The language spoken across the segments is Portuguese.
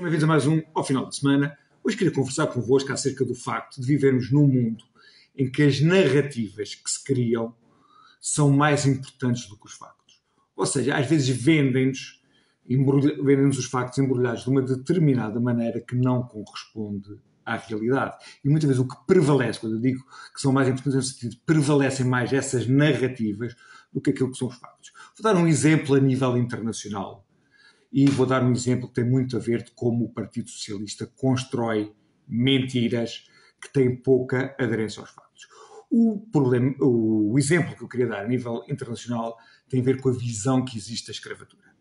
Bem-vindos a mais um ao final de semana. Hoje queria conversar convosco acerca do facto de vivermos num mundo em que as narrativas que se criam são mais importantes do que os factos. Ou seja, às vezes vendem-nos vendem os factos embrulhados de uma determinada maneira que não corresponde à realidade. E muitas vezes o que prevalece, quando eu digo que são mais importantes no sentido, prevalecem mais essas narrativas do que aquilo que são os factos. Vou dar um exemplo a nível internacional. E vou dar um exemplo que tem muito a ver de como o Partido Socialista constrói mentiras que têm pouca aderência aos factos. O, problema, o exemplo que eu queria dar a nível internacional tem a ver com a visão que existe da escravatura.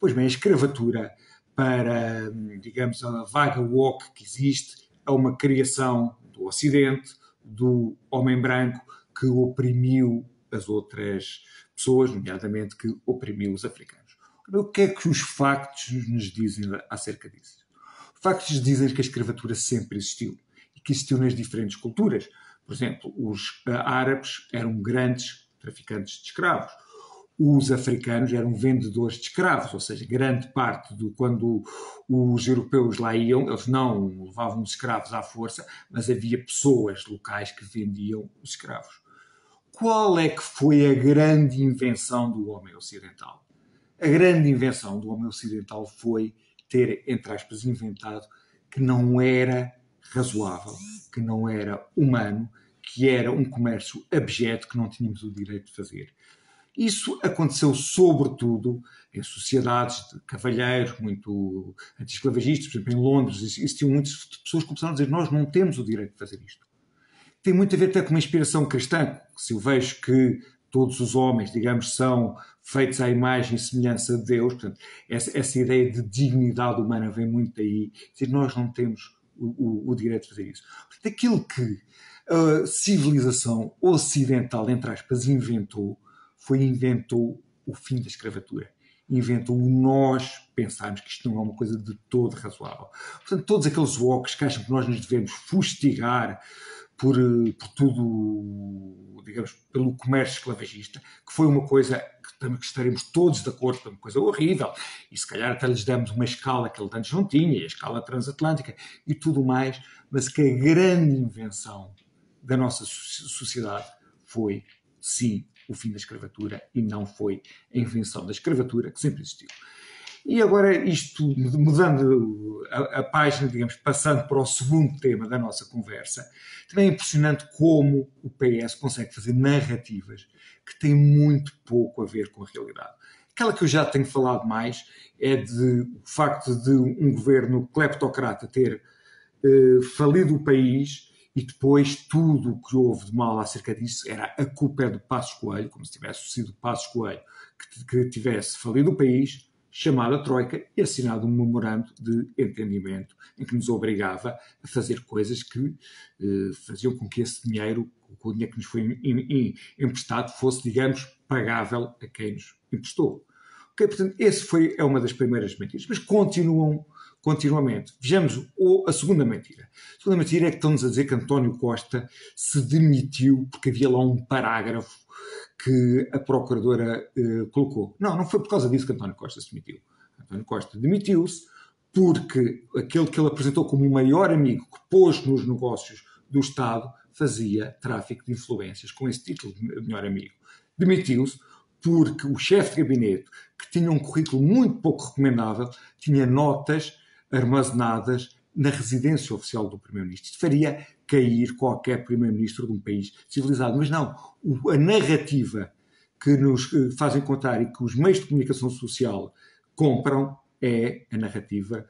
Pois bem, a escravatura, para, digamos, a vaga woke que existe, é uma criação do Ocidente, do homem branco que oprimiu as outras pessoas, nomeadamente que oprimiu os africanos. O que é que os factos nos dizem acerca disso? Os factos dizem que a escravatura sempre existiu e que existiu nas diferentes culturas. Por exemplo, os árabes eram grandes traficantes de escravos os africanos eram vendedores de escravos, ou seja, grande parte do quando os europeus lá iam, eles não levavam os escravos à força, mas havia pessoas locais que vendiam os escravos. Qual é que foi a grande invenção do homem ocidental? A grande invenção do homem ocidental foi ter, entre aspas, inventado que não era razoável, que não era humano, que era um comércio abjeto que não tínhamos o direito de fazer. Isso aconteceu sobretudo em sociedades de cavalheiros, muito anti-esclavagistas, por exemplo, em Londres, existiam muitas pessoas que começaram a dizer nós não temos o direito de fazer isto. Tem muito a ver até com uma inspiração cristã. Se eu vejo que todos os homens, digamos, são feitos à imagem e semelhança de Deus, portanto, essa, essa ideia de dignidade humana vem muito daí, dizer nós não temos o, o, o direito de fazer isso. Portanto, aquilo que a civilização ocidental, entre aspas, inventou, foi inventou o fim da escravatura. Inventou o nós pensarmos que isto não é uma coisa de todo razoável. Portanto, todos aqueles walks que acham que nós nos devemos fustigar por, eh, por tudo, digamos, pelo comércio esclavagista, que foi uma coisa que, estaremos todos de acordo, uma coisa horrível, e se calhar até lhes demos uma escala que ele antes não tinha, a escala transatlântica e tudo mais, mas que a grande invenção da nossa sociedade foi, sim, o fim da escravatura e não foi a invenção da escravatura que sempre existiu. E agora, isto mudando a, a, página, digamos, passando para o segundo tema da nossa conversa, também é impressionante como o PS consegue fazer narrativas que têm muito pouco a ver com a realidade. Aquela que eu já tenho falado mais é de o facto de um governo cleptocrata ter eh, falido o país e depois tudo o que houve de mal acerca disso era a culpa é do Passos Coelho, como se tivesse sido Passos Coelho que, que tivesse falido o país, chamado a Troika e assinado um memorando de entendimento em que nos obrigava a fazer coisas que eh, faziam com que esse dinheiro, com o dinheiro que nos foi emprestado, fosse, digamos, pagável a quem nos emprestou. Okay, portanto, esse foi, é uma das primeiras mentiras, mas continuam continuamente. Vejamos a segunda mentira. A segunda mentira é que estão-nos a dizer que António Costa se demitiu porque havia lá um parágrafo que a procuradora eh, colocou. Não, não foi por causa disso que António Costa se demitiu. António Costa demitiu-se porque aquele que ele apresentou como o maior amigo que pôs nos negócios do Estado fazia tráfico de influências com esse título de melhor amigo. Demitiu-se porque o chefe de gabinete, que tinha um currículo muito pouco recomendável, tinha notas armazenadas na residência oficial do Primeiro-Ministro. Isto faria cair qualquer Primeiro-Ministro de um país civilizado. Mas não, a narrativa que nos eh, fazem contar e que os meios de comunicação social compram é a narrativa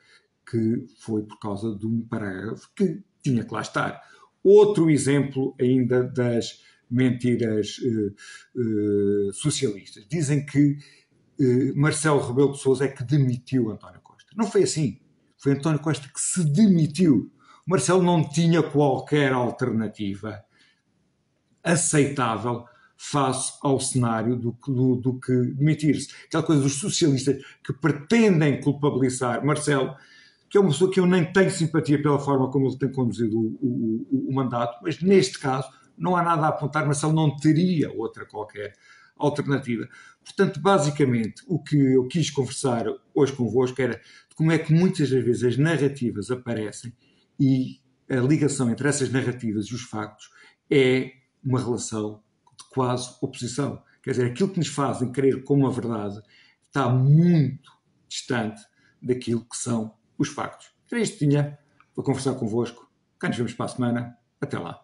que foi por causa de um parágrafo que tinha que lá estar. Outro exemplo ainda das mentiras uh, uh, socialistas. Dizem que uh, Marcelo Rebelo de Sousa é que demitiu António Costa. Não foi assim. Foi António Costa que se demitiu. O Marcelo não tinha qualquer alternativa aceitável face ao cenário do, do, do que demitir-se. Aquela coisa dos socialistas que pretendem culpabilizar Marcelo, que é uma pessoa que eu nem tenho simpatia pela forma como ele tem conduzido o, o, o, mandato, mas neste caso não há nada a apontar, Marcelo não teria outra qualquer alternativa. Portanto, basicamente, o que eu quis conversar hoje convosco era como é que muitas das vezes as narrativas aparecem e a ligação entre essas narrativas e os factos é uma relação de quase oposição. Quer dizer, aquilo que nos fazem crer como a verdade está muito distante daquilo que são os factos. Era isto que tinha para conversar convosco. Cá nos vemos para a semana. Até lá.